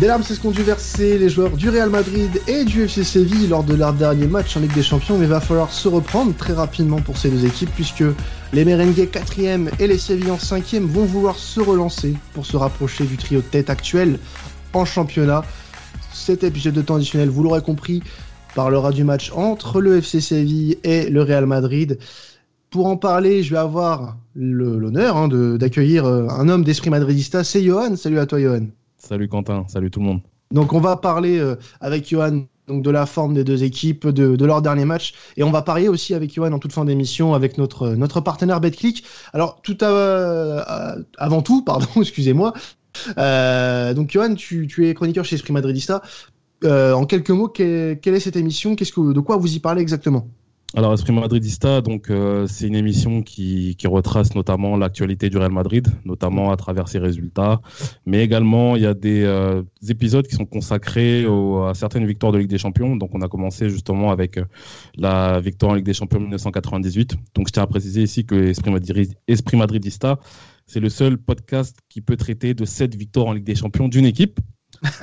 Des larmes, c'est ce qu'ont dû verser les joueurs du Real Madrid et du FC Séville lors de leur dernier match en Ligue des Champions, mais il va falloir se reprendre très rapidement pour ces deux équipes puisque les Merengues 4e et les Sévillans 5e vont vouloir se relancer pour se rapprocher du trio de tête actuel en championnat. Cet épisode de temps additionnel, vous l'aurez compris, parlera du match entre le FC Séville et le Real Madrid. Pour en parler, je vais avoir l'honneur hein, d'accueillir euh, un homme d'esprit madridista, c'est Johan. Salut à toi Johan. Salut Quentin, salut tout le monde. Donc on va parler euh, avec Johan donc de la forme des deux équipes, de, leur dernier match. Et on va parier aussi avec Johan en toute fin d'émission avec notre, notre partenaire BetClick. Alors, tout avant tout, pardon, excusez-moi. Euh, donc, Johan, tu, tu, es chroniqueur chez Esprit Madridista. Euh, en quelques mots, quelle est cette émission? Qu'est-ce que, De quoi vous y parlez exactement? Alors, Esprit Madridista, donc euh, c'est une émission qui, qui retrace notamment l'actualité du Real Madrid, notamment à travers ses résultats, mais également il y a des, euh, épisodes qui sont consacrés à certaines victoires de Ligue des Champions. Donc, on a commencé justement avec euh, la victoire en Ligue des Champions 1998. Donc, je tiens à préciser ici que Esprit, Madrid, Esprit Madridista, c'est le seul podcast qui peut traiter de sept victoires en Ligue des Champions d'une équipe.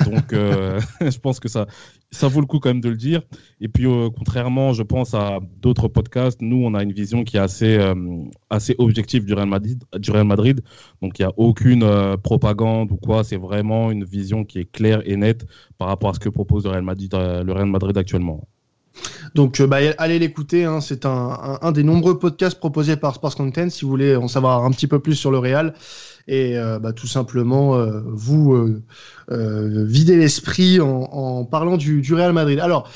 Donc, euh, je pense que ça, ça vaut le coup quand même de le dire. Et puis, euh, contrairement, je pense à d'autres podcasts, nous, on a une vision qui est assez, euh, assez objective du Real Madrid. Du Real Madrid. Donc, il n'y a aucune propagande ou quoi. C'est vraiment une vision qui est claire et nette par rapport à ce que propose le Real Madrid, le Real Madrid actuellement. Donc, bah, allez l'écouter. Hein. c'est un, un, des nombreux podcasts proposés par Sports Content si vous voulez en savoir un petit peu plus sur le Real et euh, bah, tout simplement euh, vous euh, vider l'esprit en, parlant du, Real Madrid. Alors,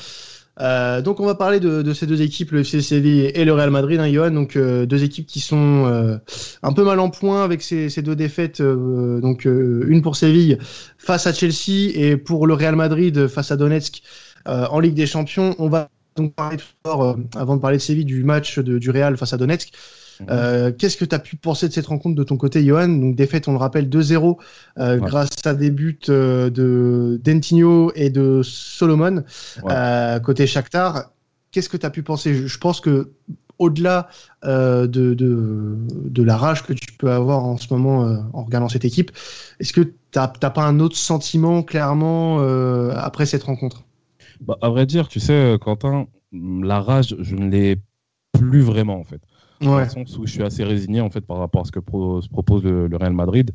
donc on va parler de, ces deux équipes, le FC Séville et le Real Madrid, hein, Johan. Donc deux équipes qui sont un peu mal en point avec ces, deux défaites. donc une pour Séville face à Chelsea et pour le Real Madrid face à Donetsk en Ligue des Champions. On va donc parler fort, avant de parler de Séville, du match du Real face à Donetsk. Euh, qu'est-ce que tu as pu penser de cette rencontre de ton côté, Johan? Donc, défaite, on le rappelle, 2-0 euh, grâce à des buts euh, de Dentinho et de Solomon côté Shakhtar. Qu'est-ce que tu as pu penser? Je pense que au-delà de, de, de, la rage que tu peux avoir en ce moment en regardant cette équipe, est-ce que tu n'as pas un autre sentiment clairement après cette rencontre? Bah, À vrai dire, tu sais, Quentin, la rage, je ne l'ai plus vraiment en fait. Ouais. sens où je suis assez résigné en fait par rapport à ce que se propose le, Real Madrid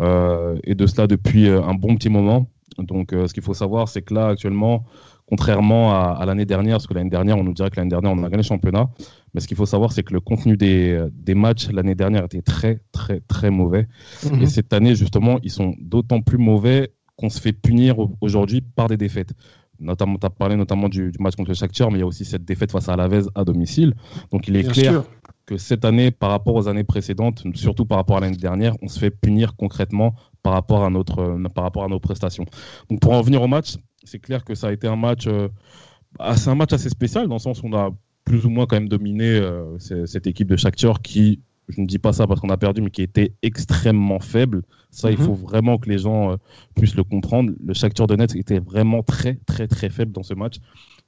euh, et de cela depuis euh, un bon petit moment. Donc, euh, ce qu'il faut savoir, c'est que là actuellement, contrairement à, l'année dernière, parce que l'année dernière, on nous dirait que l'année dernière, on a gagné le championnat, mais ce qu'il faut savoir, c'est que le contenu des, des matchs l'année dernière était très, très, très mauvais. Mhm. Et cette année, justement, ils sont d'autant plus mauvais qu'on se fait punir aujourd'hui par des défaites notamment, tu as parlé notamment du, match contre le Shakhtar, mais il y a aussi cette défaite face à Alavez à domicile. Donc il est clair que cette année, par rapport aux années précédentes, surtout par rapport à l'année dernière, on se fait punir concrètement par rapport à, notre, euh, par rapport à nos prestations. Donc pour en revenir au match, c'est clair que ça a été un match, euh, c'est un match assez spécial dans le sens où on a plus ou moins quand même dominé euh, cette équipe de Shakhtar qui, je ne dis pas ça parce qu'on a perdu, mais qui était extrêmement faible. Ça, il mhm. faut vraiment que les gens puissent le comprendre. Le Shakhtar Donetsk était vraiment très, très, très faible dans ce match.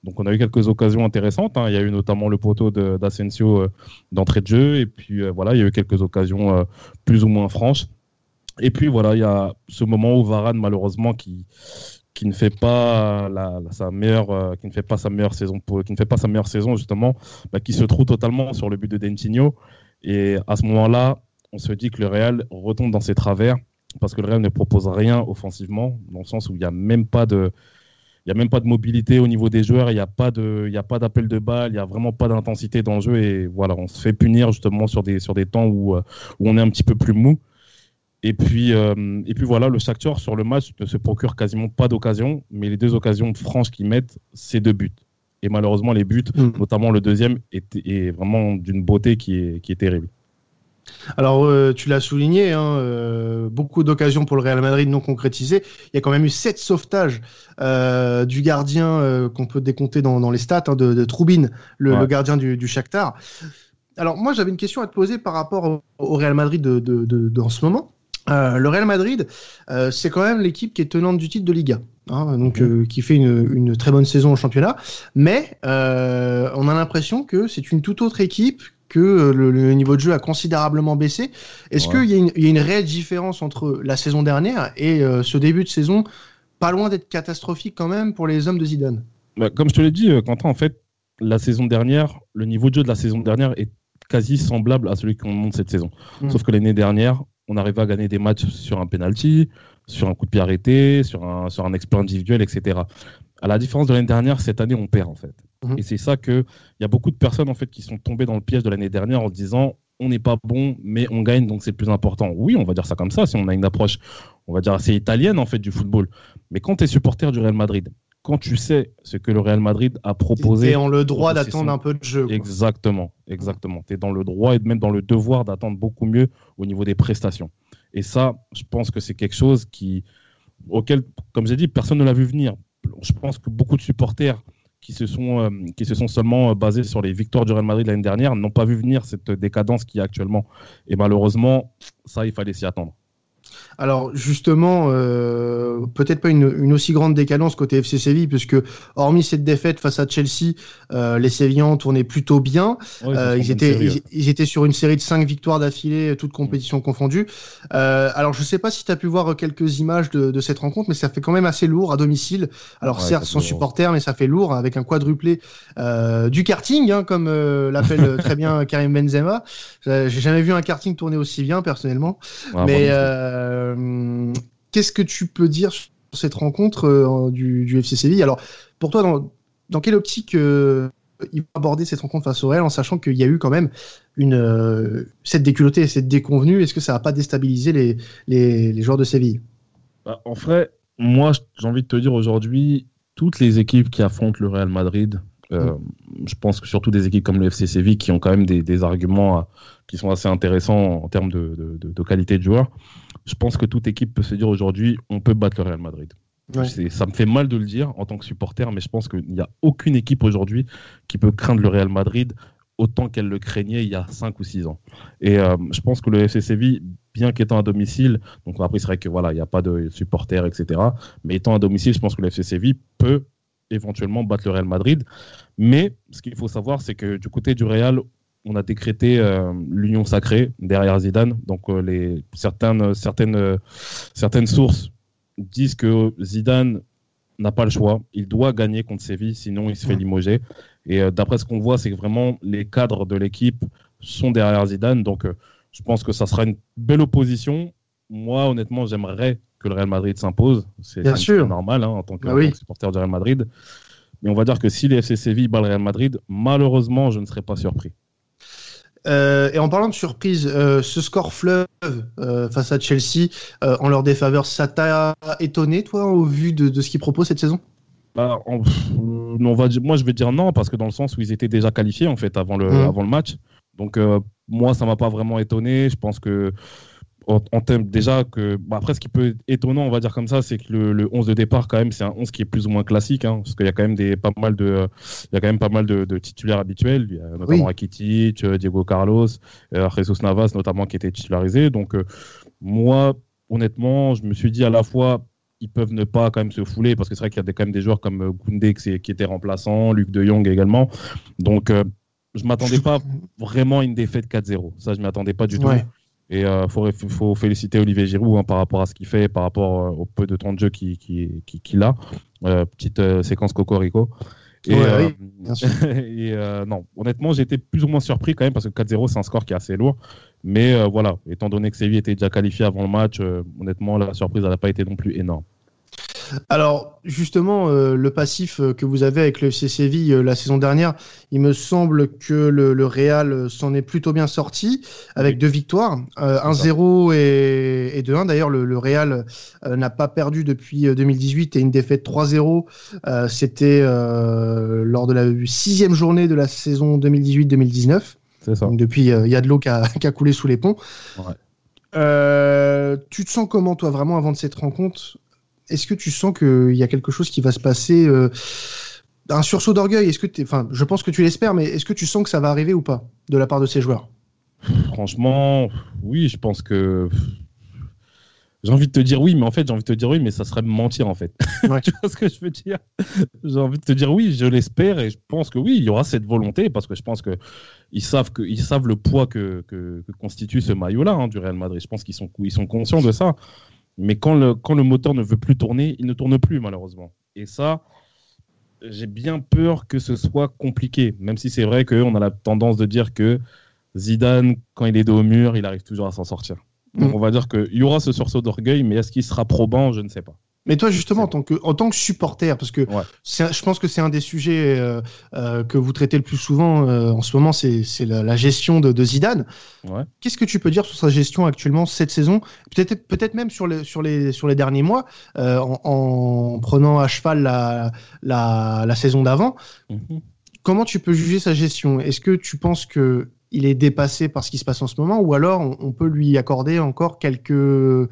Donc on a eu quelques occasions intéressantes. Hein. Il y a eu notamment le poteau d'Asensio euh, d'entrée de jeu. Et puis euh, voilà, il y a eu quelques occasions euh, plus ou moins franches. Et puis voilà, il y a ce moment où Varane, malheureusement, qui, qui ne fait pas sa meilleure qui ne fait pas sa meilleure saison qui ne fait pas sa meilleure saison justement bah, qui se trouve totalement sur le but de Dentinho et à ce moment-là on se dit que le Real retombe dans ses travers parce que le Real ne propose rien offensivement dans le sens où il n'y a même pas de a même pas de mobilité au niveau des joueurs, il n'y a pas d'appel de balle, il n'y a vraiment pas d'intensité dans le jeu et voilà, on se fait punir justement sur des, sur des temps où, euh, on est un petit peu plus mou. Et puis, euh, et puis voilà, le Shakhtar sur le match ne se procure quasiment pas d'occasion, mais les deux occasions franches qu'ils mettent, c'est deux buts. Et malheureusement, les buts, mm. notamment le deuxième, est, est vraiment d'une beauté qui est, qui est terrible. Alors, euh, tu l'as souligné, hein, euh, beaucoup d'occasions pour le Real Madrid non concrétisées. Il y a quand même eu sept sauvetages euh, du gardien qu'on peut décompter dans, les stats, hein, de, de, Troubine, le, gardien du, du Shakhtar. Alors, moi, j'avais une question à te poser par rapport au, Real Madrid de, de, ce moment. le Real Madrid, c'est quand même l'équipe qui est tenante du titre de Liga. Hein, donc mhm. qui fait une, une, très bonne saison au championnat, mais on a l'impression que c'est une toute autre équipe que euh, le, niveau de jeu a considérablement baissé. Est-ce qu'il y, a une réelle différence entre la saison dernière et euh, ce début de saison pas loin d'être catastrophique quand même pour les hommes de Zidane? Bah, comme je te l'ai dit, Quentin, en fait, la saison dernière, le niveau de jeu de la saison dernière est quasi semblable à celui qu'on monte cette saison. Mm. Sauf que l'année dernière, on arrivait à gagner des matchs sur un penalty, sur un coup de pied arrêté, sur un, sur un exploit individuel, etc. À la différence de l'année dernière, cette année, on perd en fait. Mm-hmm. Et c'est ça que il y a beaucoup de personnes en fait qui sont tombées dans le piège de l'année dernière en se disant on n'est pas bon, mais on gagne, donc c'est plus important. Oui, on va dire ça comme ça, si on a une approche, on va dire assez italienne en fait du football. Mais quand tu es supporter du Real Madrid, quand tu sais ce que le Real Madrid a proposé. Tu en le droit d'attendre un peu de jeu. Exactement, exactement. Tu es dans le droit et même dans le devoir d'attendre beaucoup mieux au niveau des prestations. Et ça, je pense que c'est quelque chose qui, auquel, comme j'ai dit, personne ne l'a vu venir. Je pense que beaucoup de supporters qui se sont, euh, qui se sont seulement euh, basés sur les victoires du Real Madrid l'année dernière n'ont pas vu venir cette décadence qui est actuellement. Et malheureusement, ça, il fallait s'y attendre. Alors justement, euh, peut-être pas une, aussi grande décadence côté FC Séville, puisque hormis cette défaite face à Chelsea, euh, les Sévillans tournaient plutôt bien. Euh, ils, étaient, ils, étaient sur une série de cinq victoires d'affilée, toutes compétitions confondues. alors je sais pas si tu as pu voir quelques images de, cette rencontre, mais ça fait quand même assez lourd à domicile. Alors certes, sans supporters, mais ça fait lourd avec un quadruplé du karting, hein, comme l'appelle très bien Karim Benzema. J'ai jamais vu un karting tourner aussi bien personnellement, mais euh, qu'est-ce que tu peux dire sur cette rencontre euh, du, FC Séville? Alors, pour toi, dans, quelle optique euh, il va aborder cette rencontre face au Real en sachant qu'il y a eu quand même une, cette déculottée et cette déconvenue? Est-ce que ça va pas déstabiliser les, les, joueurs de Séville? Bah, En fait, moi, j'ai envie de te dire aujourd'hui, toutes les équipes qui affrontent le Real Madrid, mm. je pense que surtout des équipes comme le FC Séville qui ont quand même des, arguments qui sont assez intéressants en termes de, de qualité de joueurs je pense que toute équipe peut se dire aujourd'hui, on peut battre le Real Madrid. Ça me fait mal de le dire en tant que supporter, mais je pense qu'il n'y a aucune équipe aujourd'hui qui peut craindre le Real Madrid autant qu'elle le craignait il y a 5 ou 6 ans. Et euh, je pense que le FC Séville, bien qu'étant à domicile, donc après c'est vrai que voilà, il n'y a pas de supporters, etc. Mais étant à domicile, je pense que le FC Séville peut éventuellement battre le Real Madrid. Mais ce qu'il faut savoir, c'est que du côté du Real, on a décrété euh, l'union sacrée derrière Zidane. Donc euh, les, certaines, certaines, certaines sources disent que Zidane n'a pas le choix. Il doit gagner contre Séville, sinon il se fait limoger. Et euh, d'après ce qu'on voit, c'est que vraiment les cadres de l'équipe sont derrière Zidane. Donc je pense que ça sera une belle opposition. Moi, honnêtement, j'aimerais que le Real Madrid s'impose. C'est normal hein, en tant que, ah supporter du Real Madrid. Mais on va dire que si les FC Séville bat le Real Madrid, malheureusement, je ne serais pas surpris. Euh, et en parlant de surprise, euh, ce score fleuve euh, face à Chelsea en leur défaveur, ça t'a étonné, toi, au vu de, ce qu'ils proposent cette saison? Bah, on, va moi, je vais dire non, parce que dans le sens où ils étaient déjà qualifiés, en fait, avant le, mmh. avant le match. Donc, moi, ça m'a pas vraiment étonné. Je pense que en, termes déjà que bah, après ce qui peut être étonnant on va dire comme ça c'est que le, 11 de départ quand même c'est un 11 qui est plus ou moins classique hein, parce qu'il y a quand même des pas mal de il y a quand même pas mal de, titulaires habituels. Il y a notamment oui. Rakitic euh, Diego Carlos euh, Jesus Navas notamment qui était titularisé. Donc euh, moi honnêtement je me suis dit à la fois ils peuvent ne pas quand même se fouler parce que c'est vrai qu'il y a quand même des joueurs comme Koundé qui était remplaçant Luc de Jong également. Donc je m'attendais pas vraiment à une défaite 4-0 ça je m'y attendais pas du tout et il euh, faut, féliciter Olivier Giroud hein, par rapport à ce qu'il fait, par rapport euh, au peu de temps de jeu qu'il qui, qui, a. Euh, petite séquence Cocorico. Et, oui, et non, honnêtement, j'ai été plus ou moins surpris quand même parce que 4-0, c'est un score qui est assez lourd. Mais voilà, étant donné que Séville était déjà qualifié avant le match, honnêtement, la surprise n'a pas été non plus énorme. Alors justement, euh, le passif euh, que vous avez avec le FC Séville euh, la saison dernière, il me semble que le, Real s'en est plutôt bien sorti avec deux victoires, 1-0 et, 2-1. D'ailleurs, le, Real n'a pas perdu depuis 2018 et une défaite 3-0. C'était lors de la sixième journée de la saison 2018-2019. C'est ça. Donc depuis, il y a de l'eau qui a, coulé sous les ponts. tu te sens comment, toi, vraiment, avant de cette rencontre? Est-ce que tu sens qu'il y a quelque chose qui va se passer euh, Un sursaut d'orgueil? Est-ce que enfin, je pense que tu l'espères, mais est-ce que tu sens que ça va arriver ou pas de la part de ces joueurs? Franchement, oui, je pense que j'ai envie de te dire oui, mais en fait, j'ai envie de te dire oui, mais ça serait mentir en fait. tu vois ce que je veux dire? J'ai envie de te dire oui, je l'espère et je pense que oui, il y aura cette volonté parce que je pense que ils savent que ils savent le poids que, que, constitue ce maillot-là hein, du Real Madrid. Je pense qu'ils sont ils sont conscients de ça. Mais quand le, quand le moteur ne veut plus tourner, il ne tourne plus, malheureusement. Et ça, j'ai bien peur que ce soit compliqué. Même si c'est vrai qu'on a la tendance de dire que Zidane, quand il est dos au mur, il arrive toujours à s'en sortir. Donc mm. on va dire qu'il y aura ce sursaut d'orgueil, mais est-ce qu'il sera probant? Je ne sais pas. Mais toi, justement, en tant que, en tant que supporter, parce que je pense que c'est un des sujets euh, euh, que vous traitez le plus souvent euh, en ce moment, c'est la, gestion de, Zidane. Qu'est-ce que tu peux dire sur sa gestion actuellement cette saison? Peut-être peut même sur les, sur, les, sur les derniers mois, en, prenant à cheval la, la, saison d'avant. Mhm. Comment tu peux juger sa gestion? Est-ce que tu penses que il est dépassé par ce qui se passe en ce moment, ou alors on, peut lui accorder encore quelques,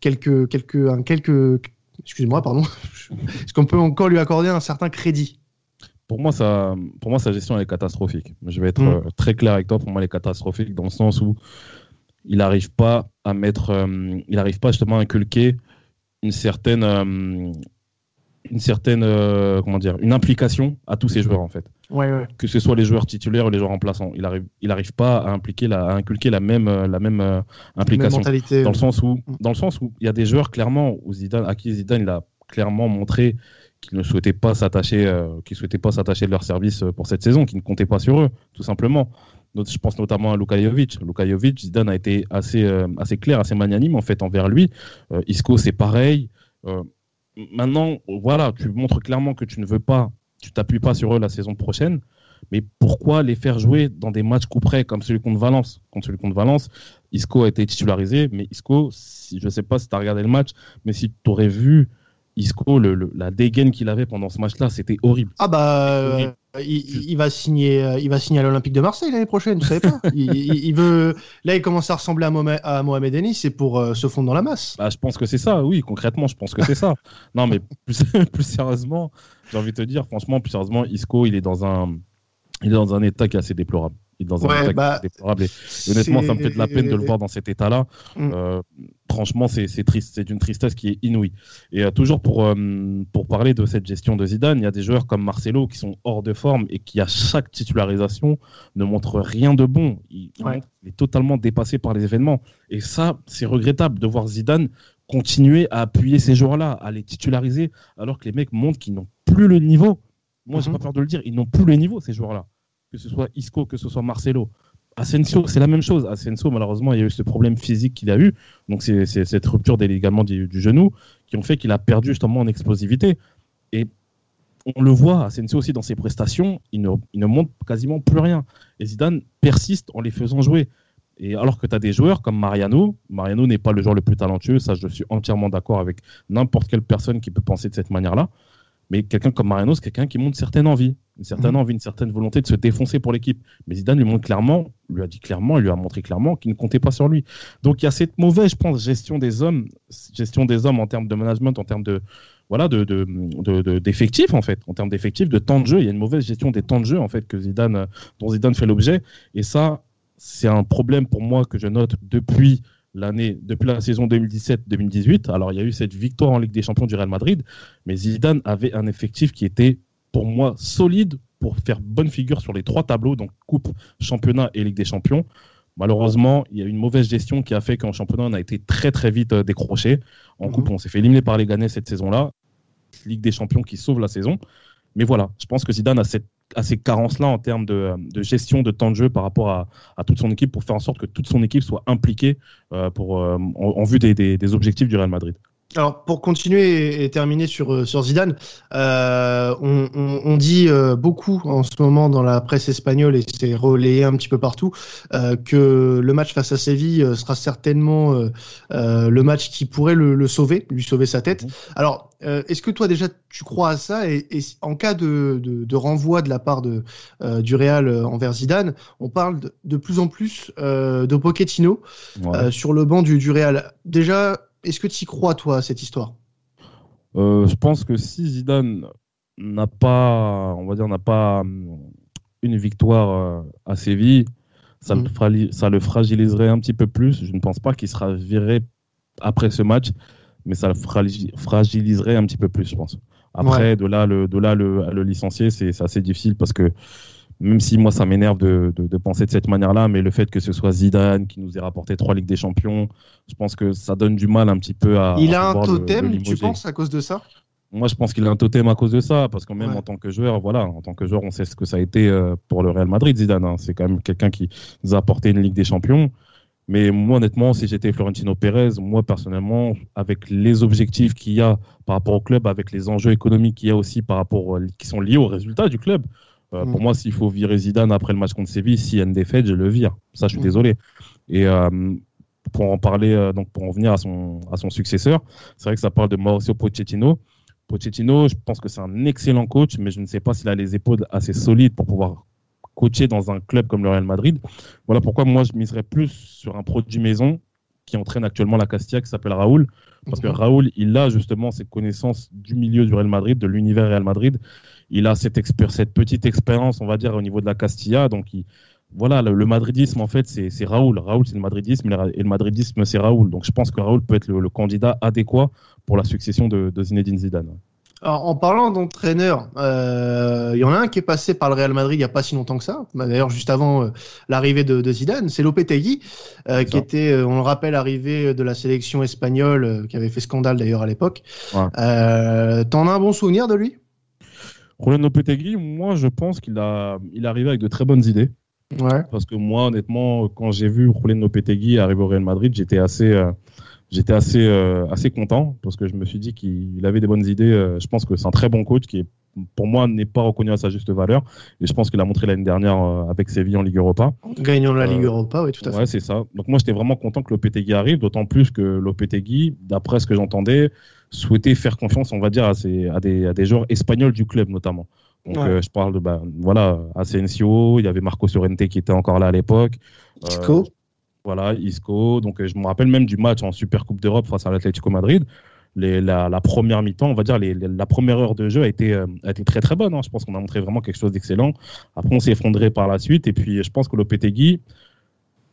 quelques, quelques, quelques, excuse-moi, pardon, est-ce qu'on peut encore lui accorder un certain crédit? Pour moi, ça, pour moi, sa gestion est catastrophique. Je vais être mm. euh, très clair avec toi. Pour moi, elle est catastrophique dans le sens où il n'arrive pas à mettre, euh, il n'arrive pas justement à inculquer une certaine, euh, une certaine, comment dire, une implication à tous ses joueurs en fait. Que ce soit les joueurs titulaires ou les joueurs remplaçants, il arrive, il arrive pas à impliquer, la, à inculquer la même, la même implication. dans le sens où, mm. dans le sens où il y a des joueurs clairement où Zidane, à qui Zidane il a clairement montré qu'ils ne souhaitaient pas s'attacher, euh, souhaitaient pas s'attacher de leur service euh, pour cette saison, qui ne comptaient pas sur eux, tout simplement. je pense notamment à Luka Jovic. Luka Jovic, Zidane a été assez, euh, assez clair, assez magnanime en fait envers lui. Isco, c'est pareil. Maintenant, voilà, tu montres clairement que tu ne veux pas, tu t'appuies pas sur eux la saison prochaine. Mais pourquoi les faire jouer dans des matchs coup près comme celui contre Valence? Contre celui contre Valence, Isco a été titularisé, mais Isco, si, je ne sais pas si tu as regardé le match, mais si tu aurais vu Isco, le, la dégaine qu'il avait pendant ce match-là, c'était horrible. Ah bah, euh, il, va signer, euh, il va signer à l'Olympique de Marseille l'année prochaine, tu savais pas il, veut, là, il commence à ressembler à Mohamed, à Mohamed Denis, c'est pour euh, se fondre dans la masse. Bah, je pense que c'est ça, oui, concrètement, je pense que c'est ça. non, mais plus, plus sérieusement, j'ai envie de te dire, franchement, plus sérieusement, Isco, il est dans un, il est dans un état qui est assez déplorable dans un bah, déplorable. honnêtement, ça me fait de la peine de le voir dans cet état-là. Mm. Euh, franchement, c'est triste, c'est d'une tristesse qui est inouïe. Et euh, toujours pour, euh, pour parler de cette gestion de Zidane, il y a des joueurs comme Marcelo qui sont hors de forme et qui, à chaque titularisation, ne montrent rien de bon. Il, est totalement dépassé par les événements. Et ça, c'est regrettable de voir Zidane continuer à appuyer ces joueurs-là, à les titulariser, alors que les mecs montrent qu'ils n'ont plus le niveau. Moi, je j'ai mm-hmm. pas peur de le dire, ils n'ont plus le niveau, ces joueurs-là que ce soit Isco, que ce soit Marcelo. Asensio, c'est la même chose. Asensio, malheureusement, il y a eu ce problème physique qu'il a eu. Donc, c'est cette rupture des ligaments du, genou qui ont fait qu'il a perdu justement en explosivité. Et on le voit, Asensio aussi dans ses prestations, il ne, il ne montre quasiment plus rien. Et Zidane persiste en les faisant jouer. Et alors que tu as des joueurs comme Mariano, Mariano n'est pas le joueur le plus talentueux, ça je suis entièrement d'accord avec n'importe quelle personne qui peut penser de cette manière-là. Mais quelqu'un comme Mariano, c'est quelqu'un qui montre une certaine envie, une certaine mhm. envie, une certaine volonté de se défoncer pour l'équipe. Mais Zidane lui montre clairement, lui a dit clairement, lui a montré clairement qu'il ne comptait pas sur lui. Donc il y a cette mauvaise, je pense, gestion des hommes, gestion des hommes en termes de management, en termes de voilà, de, d'effectifs de, en fait, en termes d'effectifs, de temps de jeu. Il y a une mauvaise gestion des temps de jeu en fait que Zidane, dont Zidane fait l'objet. Et ça, c'est un problème pour moi que je note depuis l'année, depuis la saison 2017-2018. Alors, il y a eu cette victoire en Ligue des Champions du Real Madrid, mais Zidane avait un effectif qui était, pour moi, solide pour faire bonne figure sur les trois tableaux, donc Coupe, Championnat et Ligue des Champions. Malheureusement, il y a une mauvaise gestion qui a fait qu'en championnat, on a été très très vite euh, décroché. En Coupe, mhm. on s'est fait éliminer par les Gagnés cette saison-là. Ligue des Champions qui sauve la saison. Mais voilà, je pense que Zidane a cette à ces carences-là en termes de, gestion de temps de jeu par rapport à, toute son équipe pour faire en sorte que toute son équipe soit impliquée euh, pour, euh, en, vue des, objectifs du Real Madrid. Alors pour continuer et terminer sur euh, sur Zidane, euh, on, on, on, dit euh, beaucoup en ce moment dans la presse espagnole et c'est relayé un petit peu partout euh, que le match face à Séville euh, sera certainement le match qui pourrait le, le, sauver, lui sauver sa tête. Mhm. Alors est-ce que toi déjà tu crois à ça? Et, et en cas de, de, de, renvoi de la part de du Real envers Zidane, on parle de, de plus en plus de Pochettino sur le banc du, du Real. Déjà est-ce que tu y crois, toi, à cette histoire? Euh, Je pense que si Zidane n'a pas, on va dire, n'a pas hum, une victoire euh, à Séville, ça, le mhm. ça, le fragiliserait un petit peu plus. Je ne pense pas qu'il sera viré après ce match, mais ça le fragiliserait un petit peu plus, je pense. Après, de là, le, de là le, le licencier, c'est assez difficile parce que même si moi ça m'énerve de, penser de cette manière-là, mais le fait que ce soit Zidane qui nous ait rapporté trois Ligues des Champions, je pense que ça donne du mal un petit peu à. Il a un totem, tu penses, à cause de ça? Moi, je pense qu'il a un totem à cause de ça, parce qu'en même en tant que joueur, voilà, en tant que joueur, on sait ce que ça a été euh, pour le Real Madrid, Zidane. Hein. C'est quand même quelqu'un qui nous a apporté une Ligue des Champions. Mais moi, honnêtement, si j'étais Florentino Pérez, moi, personnellement, avec les objectifs qu'il y a par rapport au club, avec les enjeux économiques qu'il y a aussi par rapport, euh, qui sont liés aux résultats du club, euh, pour mm. moi, s'il faut virer Zidane après le match contre Séville, s'il y a une défaite, je le vire. Ça, je suis mm. désolé. Et pour en parler, donc pour en venir à son, à son successeur, c'est vrai que ça parle de Mauricio Pochettino. Pochettino, je pense que c'est un excellent coach, mais je ne sais pas s'il a les épaules assez solides pour pouvoir coacher dans un club comme le Real Madrid. Voilà pourquoi moi je miserais plus sur un produit maison qui entraîne actuellement la Castilla qui s'appelle Raoul. Parce que mhm. Raoul, il a justement cette connaissance du milieu du Real Madrid, de l'univers Real Madrid. Il a cette, cette petite expérience, on va dire, au niveau de la Castilla. Donc, il, voilà, le, madridisme, en fait, c'est Raoul. Raoul, c'est le madridisme, et le madridisme, c'est Raoul. Donc, je pense que Raoul peut être le, candidat adéquat pour la succession de, Zinedine Zidane. Alors, en parlant d'entraîneur, euh, il y en a un qui est passé par le Real Madrid il n'y a pas si longtemps que ça. D'ailleurs, juste avant euh, l'arrivée de, Zidane, c'est Lopetegui, euh, qui était, on le rappelle, arrivé de la sélection espagnole, qui avait fait scandale d'ailleurs à l'époque. T'en as un bon souvenir de lui? Roland Lopetegui, moi, je pense qu'il a, il est arrivé avec de très bonnes idées. Parce que moi, honnêtement, quand j'ai vu Julen Lopetegui arriver au Real Madrid, j'étais assez, euh, j'étais assez, euh, assez content parce que je me suis dit qu'il avait des bonnes idées. Euh, je pense que c'est un très bon coach qui est, pour moi, n'est pas reconnu à sa juste valeur. Et je pense qu'il a montré l'année dernière avec Séville en Ligue Europa. Gagnant la Ligue Europa, oui, tout à fait. Ouais, c'est ça. Donc moi, j'étais vraiment content que Lopetegui arrive, d'autant plus que Lopetegui, d'après ce que j'entendais, souhaitait faire confiance, on va dire, à, à, des, à des joueurs espagnols du club notamment. Donc, euh, je parle de bah, voilà, Asensio, il y avait Marco Sorrente qui était encore là à l'époque. Euh, Isco. voilà, Isco. Donc, euh, je me rappelle même du match en Super Coupe d'Europe face à l'Atlético Madrid. Les, la, la, première mi-temps, on va dire, les, la première heure de jeu a été, a été très très bonne. Hein. Je pense qu'on a montré vraiment quelque chose d'excellent. Après, on s'est effondré par la suite. Et puis, je pense que Lopetegui,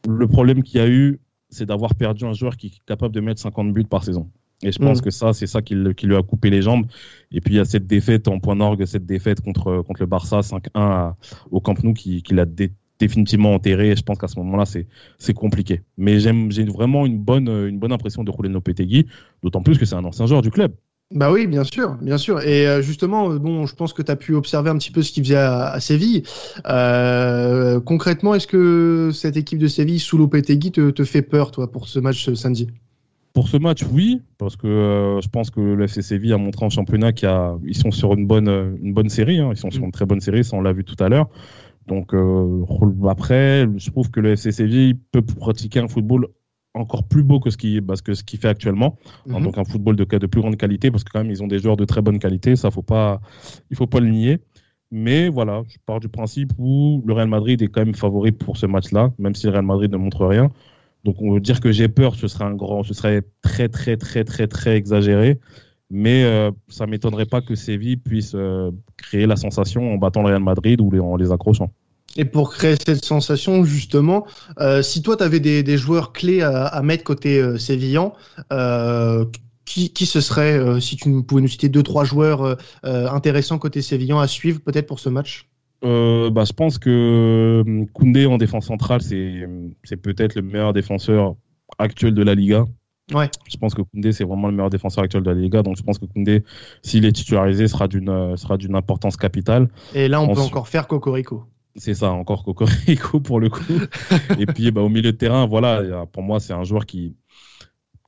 le problème qu'il y a eu, c'est d'avoir perdu un joueur qui est capable de mettre 50 buts par saison. Et je pense mm. que ça, c'est ça qui, lui a coupé les jambes. Et puis il y a cette défaite en point d'orgue, cette défaite contre, contre le Barça 5-1 au Camp Nou qui, qui l'a définitivement enterré. Et je pense qu'à ce moment-là, c'est compliqué. Mais j'ai vraiment une bonne, une bonne impression de rouler Lopetegui, d'autant plus que c'est un ancien joueur du club. Bah oui, bien sûr, bien sûr. Et euh, justement, euh, bon, je pense que tu as pu observer un petit peu ce qu'il faisait à, Séville. Euh, concrètement, est-ce que cette équipe de Séville sous Lopetegui te, te fait peur, toi, pour ce match samedi? Pour ce match, oui, parce que euh, je pense que le FC Séville a montré en championnat qu'ils sont sur une bonne, une bonne série. Hein. ils sont sur une très bonne série, ça on l'a vu tout à l'heure. Donc euh, après, je trouve que le FC Séville peut pratiquer un football encore plus beau que ce qu'il que ce fait actuellement. Hein, mhm. donc un football de, de plus grande qualité, parce que quand même ils ont des joueurs de très bonne qualité, ça faut pas, il faut pas le nier. Mais voilà, je pars du principe où le Real Madrid est quand même favori pour ce match-là, même si le Real Madrid ne montre rien. Donc on veut dire que j'ai peur, ce serait un grand, ce serait très très très très très exagéré. Mais euh, ça m'étonnerait pas que Séville puisse euh, créer la sensation en battant le Real Madrid ou en les accrochant. Et pour créer cette sensation, justement, euh, si toi, tu avais des, joueurs clés à, mettre côté sévillan, qui, qui, ce serait, si tu pouvais nous citer deux, trois joueurs intéressants côté sévillan à suivre peut-être pour ce match? Euh, bah, je pense que euh, Koundé en défense centrale, c'est peut-être le meilleur défenseur actuel de la Liga. Ouais. Je pense que Koundé, c'est vraiment le meilleur défenseur actuel de la Liga. Donc, je pense que Koundé, s'il est titularisé, sera d'une euh, sera d'une importance capitale. Et là, on peut encore faire Cocorico. C'est ça, encore Cocorico pour le coup. Et puis, bah, au milieu de terrain, voilà, pour moi, c'est un joueur qui,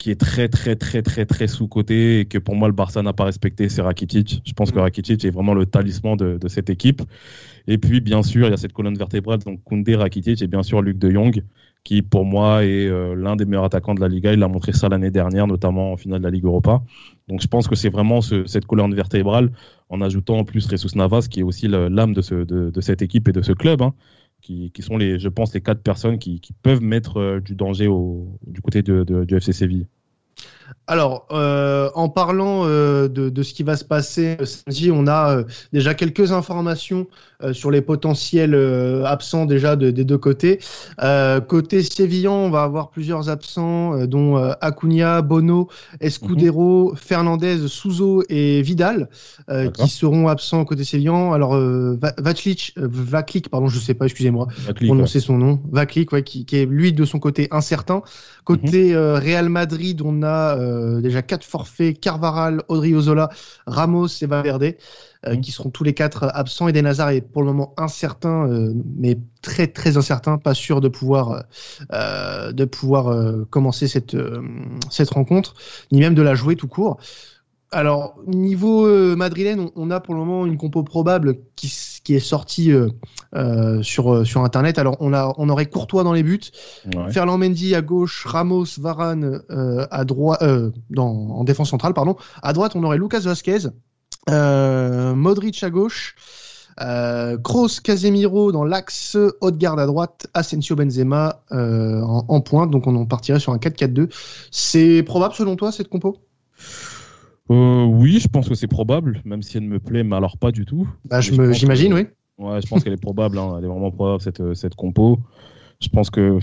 qui est très très très très très sous-côté et que pour moi le Barça n'a pas respecté, c'est Rakitic. Je pense que mm. Rakitic est vraiment le talisman de, de, cette équipe. Et puis bien sûr, il y a cette colonne vertébrale, donc Koundé, Rakitic et bien sûr Luc de Jong, qui pour moi est euh, l'un des meilleurs attaquants de la Liga. Il a montré ça l'année dernière, notamment en finale de la Ligue Europa. Donc je pense que c'est vraiment ce, cette colonne vertébrale, en ajoutant en plus Ressus Navas, qui est aussi l'âme de, ce, de, de, cette équipe et de ce club. Hein qui, sont, les, je pense, les quatre personnes qui, peuvent mettre euh, du danger du côté du FC Séville. Alors, euh, en parlant euh, de, ce qui va se passer euh, samedi, on a déjà quelques informations sur les potentiels absents déjà des deux côtés. côté Sévillan, on va avoir plusieurs absents, dont Acuna, Bono, Escudero, mhm. Fernandez, Souzo et Vidal, qui seront absents côté Sévillan. Alors, Vaclik, Vaclik, pardon, je sais pas, excusez-moi, prononcer son nom. Vaclik, ouais, qui, est lui de son côté incertain. Côté mhm. Real Madrid, on a euh, déjà quatre forfaits Carvaral, Odriozola, Ramos et Valverde. Euh, mhm. qui seront tous les quatre absents. Eden Hazard est pour le moment incertain, euh, mais très très incertain, pas sûr de pouvoir de pouvoir commencer cette cette rencontre, ni même de la jouer tout court. Alors, niveau madrilène, on, a pour le moment une compo probable qui, qui est sortie euh, sur, euh, sur Internet. Alors, on, a, on aurait Courtois dans les buts, Ferland Mendy à gauche, Ramos, Varane euh, à droite, en défense centrale, pardon. À droite, on aurait Lucas Vasquez, Modric à gauche. Euh, Kroos, Casemiro dans l'axe, Haute-Garde à droite, Asensio Benzema en, en, pointe, donc on en partirait sur un 4-4-2. C'est probable selon toi cette compo? Oui, je pense que c'est probable, même si elle me plaît, mais alors pas du tout. Bah, J'imagine, oui. Ouais, je pense qu'elle est probable. Hein. Elle est vraiment probable, cette, euh, cette compo. Je pense que,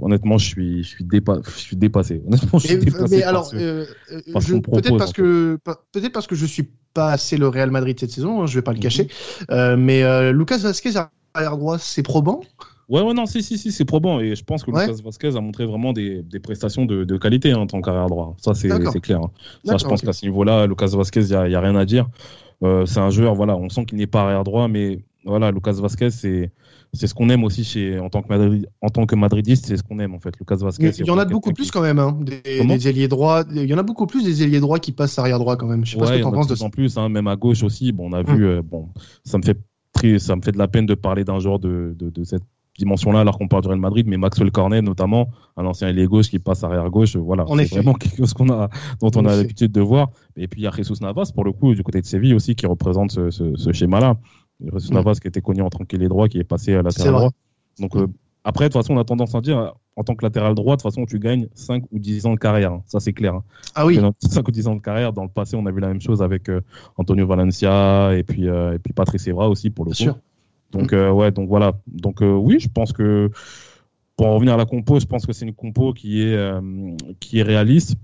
honnêtement, je suis, je suis, je suis dépassé. Honnêtement, je suis dépassé. Mais alors, euh, euh, peut-être parce, que, peut parce que je suis pas assez le Real Madrid cette saison, hein, je vais pas le mhm. cacher. mais Lucas Vasquez à arrière droit, c'est probant? Ouais, ouais, non, si, si, si, c'est probant. Et je pense que Lucas Vasquez a montré vraiment des, des prestations de, de qualité hein, en tant qu'arrière droit. Ça, c'est clair. Ça, je pense qu'à ce niveau-là, Lucas Vasquez, il n'y a, a, rien à dire. c'est un joueur, voilà, on sent qu'il n'est pas arrière droit, mais voilà, Lucas Vasquez, c'est c'est ce qu'on aime aussi chez en tant que Madrid, en tant que madridiste, c'est ce qu'on aime en fait. Lucas Vasquez. il y en a beaucoup plus quand même, hein, des, ailiers droits. Il y en a beaucoup plus des ailiers droits qui passent arrière droit quand même. Je sais pas ce que tu en penses de ça. En plus, hein, même à gauche aussi. Bon, on a vu. Hum. Euh, bon, ça me fait ça me fait de la peine de parler d'un joueur de, de, de, cette dimension-là alors qu'on parle du Real Madrid, mais Maxwell Cornet notamment, un ancien ailier gauche qui passe arrière gauche. Voilà, c'est vraiment quelque chose qu'on a, dont on a l'habitude de voir. Et puis il y a Jesus Navas pour le coup du côté de Séville aussi qui représente ce, ce, ce schéma-là. Jesus mm. Navas qui était connu en tant qu'ailier droit, qui est passé à latéral droit. Donc euh, après, de toute façon, on a tendance à dire, en tant que latéral droit, de toute façon, tu gagnes 5 ou 10 ans de carrière. Hein. Ça, c'est clair. Hein. Ah oui. 5 ou 10 ans de carrière. Dans le passé, on a vu la même chose avec euh, Antonio Valencia et puis, euh, et puis Patrice Evra aussi, pour le coup. Sûr. Donc, mm. ouais, donc voilà. Donc, oui, je pense que pour en revenir à la compo, je pense que c'est une compo qui est, qui est réaliste.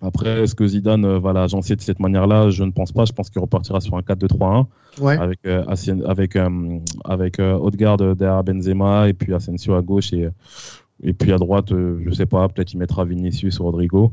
Après, est-ce que Zidane euh, va l'agencer de cette manière-là? Je ne pense pas. Je pense qu'il repartira sur un 4-2-3-1 avec euh, avec euh, avec Odegaard derrière Benzema et puis Asensio à gauche et et puis à droite, je sais pas, peut-être il mettra Vinicius ou Rodrigo.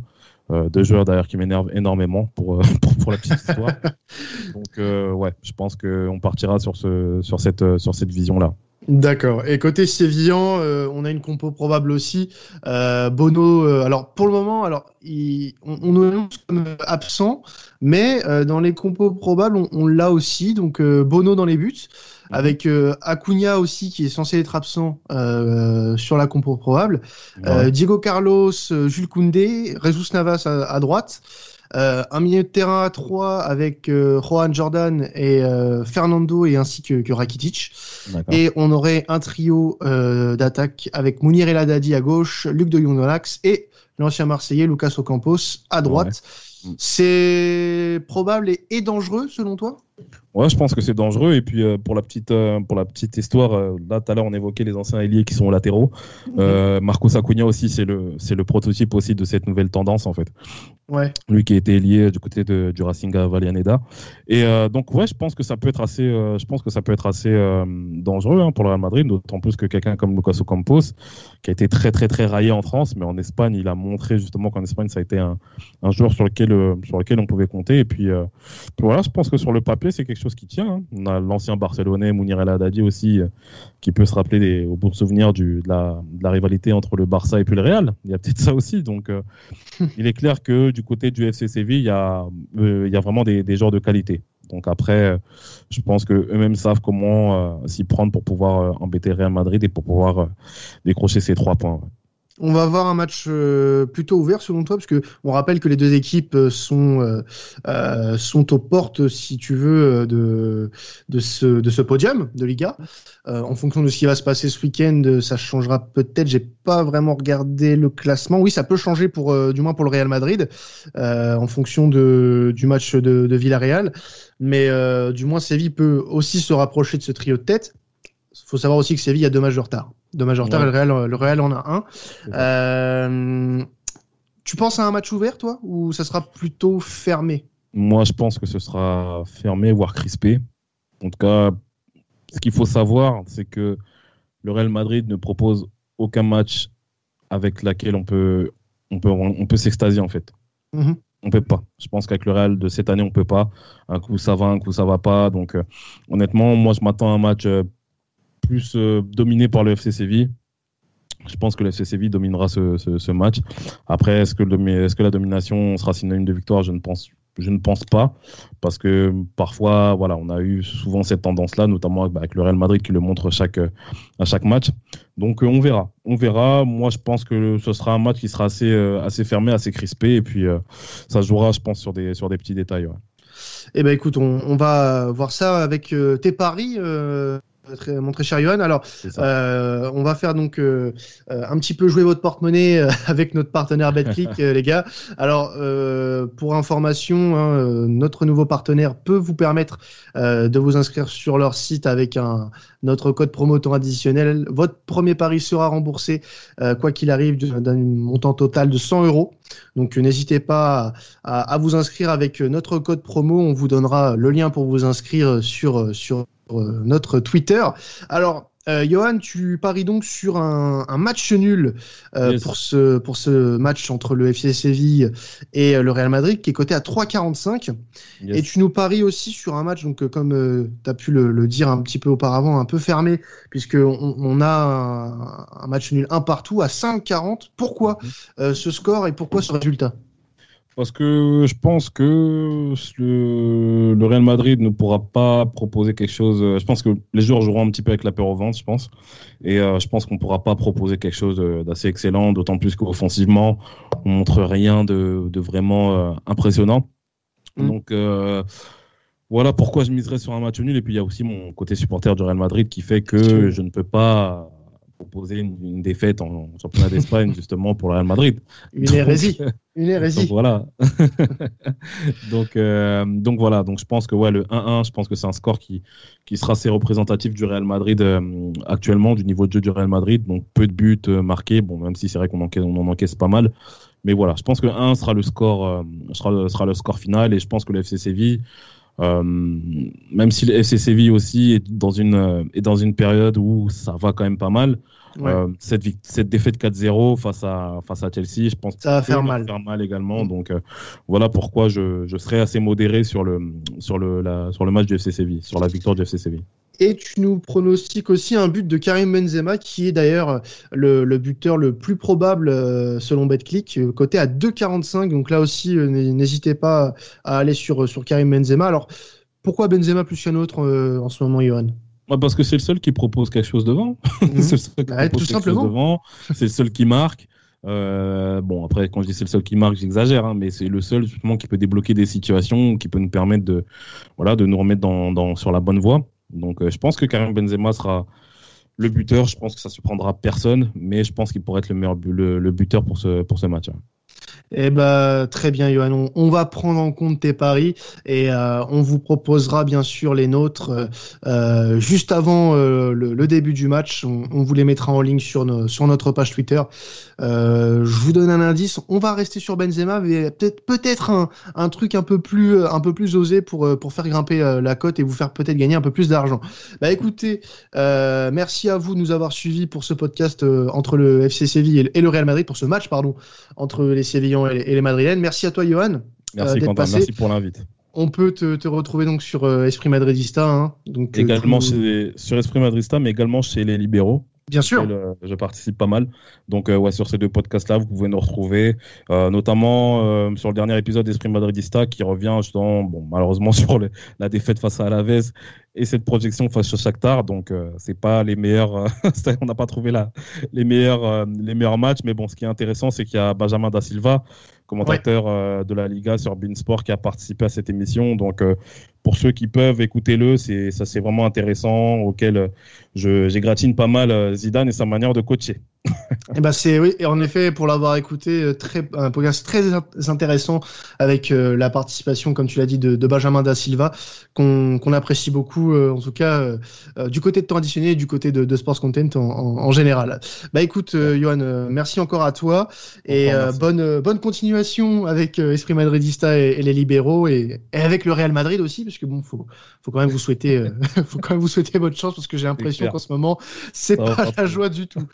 Deux joueurs d'ailleurs qui m'énervent énormément pour, pour, la petite histoire. Donc ouais, je pense qu'on partira sur ce sur cette sur cette vision-là. D'accord. Et côté Sévillan, euh, on a une compo probable aussi. Euh, Bono, euh, alors pour le moment, alors on, on nous annonce comme absent, mais dans les compos probables, on, l'a aussi. Donc Bono dans les buts, mhm. avec Acuna aussi qui est censé être absent sur la compo probable. Diego Carlos, Jules Koundé, Jesus Navas à droite. Euh, un milieu de terrain à 3 avec euh, Juan Jordan et euh, Fernando et ainsi que, que Rakitic. Et on aurait un trio d'attaque avec Mounir El Haddadi à gauche, Luc de Jong et l'ancien Marseillais Lucas Ocampos à droite. C'est probable et dangereux selon toi? Ouais, je pense que c'est dangereux. Et puis euh, pour la petite euh, pour la petite histoire, euh, là tout à l'heure on évoquait les anciens ailiers qui sont latéraux. Mhm. Marcos Acuna aussi, c'est le c'est le prototype aussi de cette nouvelle tendance en fait. Ouais. Lui qui a été lié du côté de, du Racing Vallianeda. Et donc ouais, je pense que ça peut être assez je pense que ça peut être assez dangereux hein, pour le Real Madrid, d'autant plus que quelqu'un comme Lucas Ocampos qui a été très très très raillé en France, mais en Espagne il a montré justement qu'en Espagne ça a été un, un joueur sur lequel sur lequel on pouvait compter. Et puis, puis voilà, je pense que sur le papier c'est quelque chose qui tient. Hein. On a l'ancien Barcelonais Mounir El Haddadi aussi, euh, qui peut se rappeler des, au bon souvenir du, de, la, de, la, rivalité entre le Barça et puis le Real. Il y a peut-être ça aussi. Donc, euh, il est clair que du côté du FC Séville, il y a, euh, il y a vraiment des, des joueurs de qualité. Donc après, je pense que eux-mêmes savent comment s'y prendre pour pouvoir embêter Real Madrid et pour pouvoir décrocher ces trois points. On va avoir un match euh, plutôt ouvert selon toi, parce que on rappelle que les deux équipes euh, sont euh, sont aux portes, si tu veux, de ce podium de Liga. en fonction de ce qui va se passer ce week-end, ça changera peut-être. J'ai pas vraiment regardé le classement. Oui, ça peut changer pour du moins pour le Real Madrid en fonction du match de, de Villarreal, mais du moins Séville peut aussi se rapprocher de ce trio de tête. Il faut savoir aussi que Séville a deux matchs de retard de majoritaire et le Real, le Real en a un. Euh, tu penses à un match ouvert, toi, ou ça sera plutôt fermé? Moi, je pense que ce sera fermé, voire crispé. En tout cas, ce qu'il faut savoir, c'est que le Real Madrid ne propose aucun match avec lequel on peut, on peut, on peut s'extasier, en fait. Mm-hmm. On peut pas. Je pense qu'avec le Real de cette année, on peut pas. Un coup ça va, un coup ça va pas. Donc, euh, honnêtement, moi, je m'attends à un match euh, plus euh, dominé par le FC Séville. Je pense que le FC Séville dominera ce, match. Après, est-ce que, la domination sera synonyme de victoire? Je ne pense, je ne pense pas, parce que parfois, voilà, on a eu souvent cette tendance-là, notamment avec le Real Madrid qui le montre chaque, à chaque match. Donc, euh, on verra. On verra. Moi, je pense que ce sera un match qui sera assez, euh, fermé, assez crispé, et puis ça jouera, je pense, sur des, sur des petits détails. Eh ben, écoute, on, va voir ça avec tes paris mon très cher Johan. Alors, euh, on va faire donc euh, euh, un petit peu jouer votre porte-monnaie avec notre partenaire BetClick, les gars. Alors, pour information, hein, notre nouveau partenaire peut vous permettre de vous inscrire sur leur site avec un notre code promo traditionnel. Votre premier pari sera remboursé, quoi qu'il arrive, d'un montant total de 100 euros. Donc, n'hésitez pas à, à, vous inscrire avec notre code promo. On vous donnera le lien pour vous inscrire sur sur euh, notre Twitter. Alors, euh, Johan, tu paries donc sur un, match nul euh, pour, ce, pour ce match entre le FC Séville et le Real Madrid qui est coté à 3,45. Et tu nous paries aussi sur un match, donc comme tu as pu le, dire un petit peu auparavant, un peu fermé, puisqu'on on a un, match nul un partout à 5,40. Pourquoi mhm. ce score et pourquoi ce résultat? Parce que je pense que le, Real Madrid ne pourra pas proposer quelque chose. Euh, je pense que les joueurs joueront un petit peu avec la peur au ventre, je pense. Et euh, je pense qu'on ne pourra pas proposer quelque chose d'assez excellent, d'autant plus qu'offensivement, on montre rien de, vraiment euh, impressionnant. Mm. Donc voilà pourquoi je miserais sur un match nul. Et puis il y a aussi mon côté supporter du Real Madrid qui fait que je ne peux pas proposer une, défaite en, championnat d'Espagne justement pour le Real Madrid. Une hérésie. Une hérésie. Donc, voilà. donc, euh, donc voilà. Donc je pense que ouais, le 1-1, je pense que c'est un score qui, qui sera assez représentatif du Real Madrid euh, actuellement, du niveau de jeu du Real Madrid. Donc peu de buts euh, marqués. Bon, même si c'est vrai qu'on on en encaisse pas mal. Mais voilà, je pense que 1 sera le score, sera, sera le score final et je pense que le FC Séville euh, même si le FC Séville aussi est dans une euh, est dans une période où ça va quand même pas mal. Euh, cette, cette défaite 4-0 face à face à Chelsea, je pense ça va faire mal. faire mal également. Mm. Donc voilà pourquoi je, je serai assez modéré sur le sur le la, sur le match du FC Séville, sur la victoire du FC Séville. Et tu nous pronostiques aussi un but de Karim Benzema, qui est d'ailleurs le, buteur le plus probable euh, selon BetClick, euh, côté à 2,45. Donc là aussi, euh, n'hésitez pas à aller sur, sur Karim Benzema. Alors, pourquoi Benzema plus qu'un autre en ce moment, Johan? Bah, parce que c'est le seul qui propose quelque chose devant. C'est le seul qui bah, propose quelque chose devant. C'est le seul qui marque. bon, après, quand je dis c'est le seul qui marque, j'exagère, hein, mais c'est le seul justement qui peut débloquer des situations, qui peut nous permettre de, voilà, de nous remettre dans, dans, sur la bonne voie. Donc euh, je pense que Karim Benzema sera le buteur. Je pense que ça se prendra personne, mais je pense qu'il pourrait être le meilleur le, buteur pour ce, pour ce match. Eh ben, très bien, Johan. On, va prendre en compte tes paris et euh, on vous proposera bien sûr les nôtres euh, euh juste avant le, début du match. On, vous les mettra en ligne sur, notre page Twitter. Je vous donne un indice. On va rester sur Benzema, mais peut-être un, truc un peu plus osé pour faire grimper la cote et vous faire peut-être gagner un peu plus d'argent. Bah écoutez, merci à vous de nous avoir suivis pour ce podcast entre le FC Séville et le Real Madrid pour ce match pardon entre les Sévillans et les, Madrilènes. Merci à toi, Johan. Merci, euh, Quentin. Merci pour l'invite. On peut te, retrouver donc sur euh, Esprit Madridista. Hein. donc, euh, également sur Esprit Madridista, mais également chez les libéraux. Bien sûr. je participe pas mal. Donc, ouais, sur ces deux podcasts-là, vous pouvez nous retrouver, notamment sur le dernier épisode d'Esprit Madridista qui revient justement, bon, malheureusement, sur la défaite face à Alaves et cette projection face au Shakhtar. Donc, euh, c'est pas les meilleurs. Euh, on n'a pas trouvé la, les meilleurs, euh, les meilleurs matchs. Mais bon, ce qui est intéressant, c'est qu'il y a Benjamin da Silva, commentateur de la Liga sur Beansport, qui a participé à cette émission. Donc, pour ceux qui peuvent, écoutez-le. C'est ça, c'est vraiment intéressant. Auquel j'égratine pas mal Zidane et sa manière de coacher. Et eh ben c'est oui, et en effet, pour l'avoir écouté, très, un podcast très intéressant avec la participation, comme tu l'as dit, de, Benjamin da Silva, qu'on apprécie beaucoup, en tout cas du côté de temps additionné et du côté de, Sports Content en, général. Bah écoute, Johan, merci encore à toi et bonne bonne continuation avec Esprit Madridista et, les libéraux et, avec le Real Madrid aussi, parce que bon, faut faut quand même vous souhaiter faut quand même vous souhaiter bonne chance parce que j'ai l'impression qu'en ce moment c'est pas la joie du tout.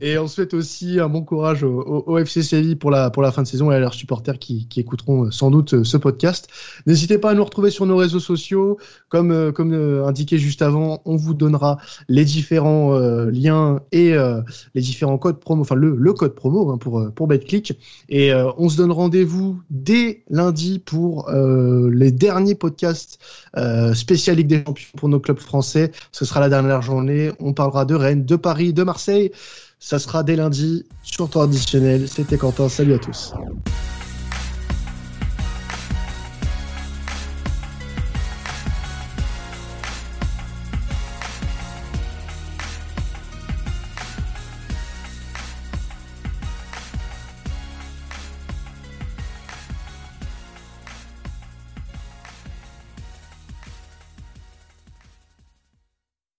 Et on souhaite aussi un bon courage au, FC Séville pour la, pour la fin de saison et à leurs supporters qui, qui écouteront euh, sans doute euh, ce podcast. N'hésitez pas à nous retrouver sur nos réseaux sociaux. Comme, euh, comme indiqué juste avant, on vous donnera les différents liens et les différents codes promo, enfin le, le code promo hein, pour, pour BetClick. Et on se donne rendez-vous dès lundi pour les derniers podcasts spécial Ligue des Champions pour nos clubs français. Ce sera la dernière journée. On parlera de Rennes, de Paris, de Marseille. Ça sera dès lundi sur temps additionnel. C'était Quentin. Salut à tous.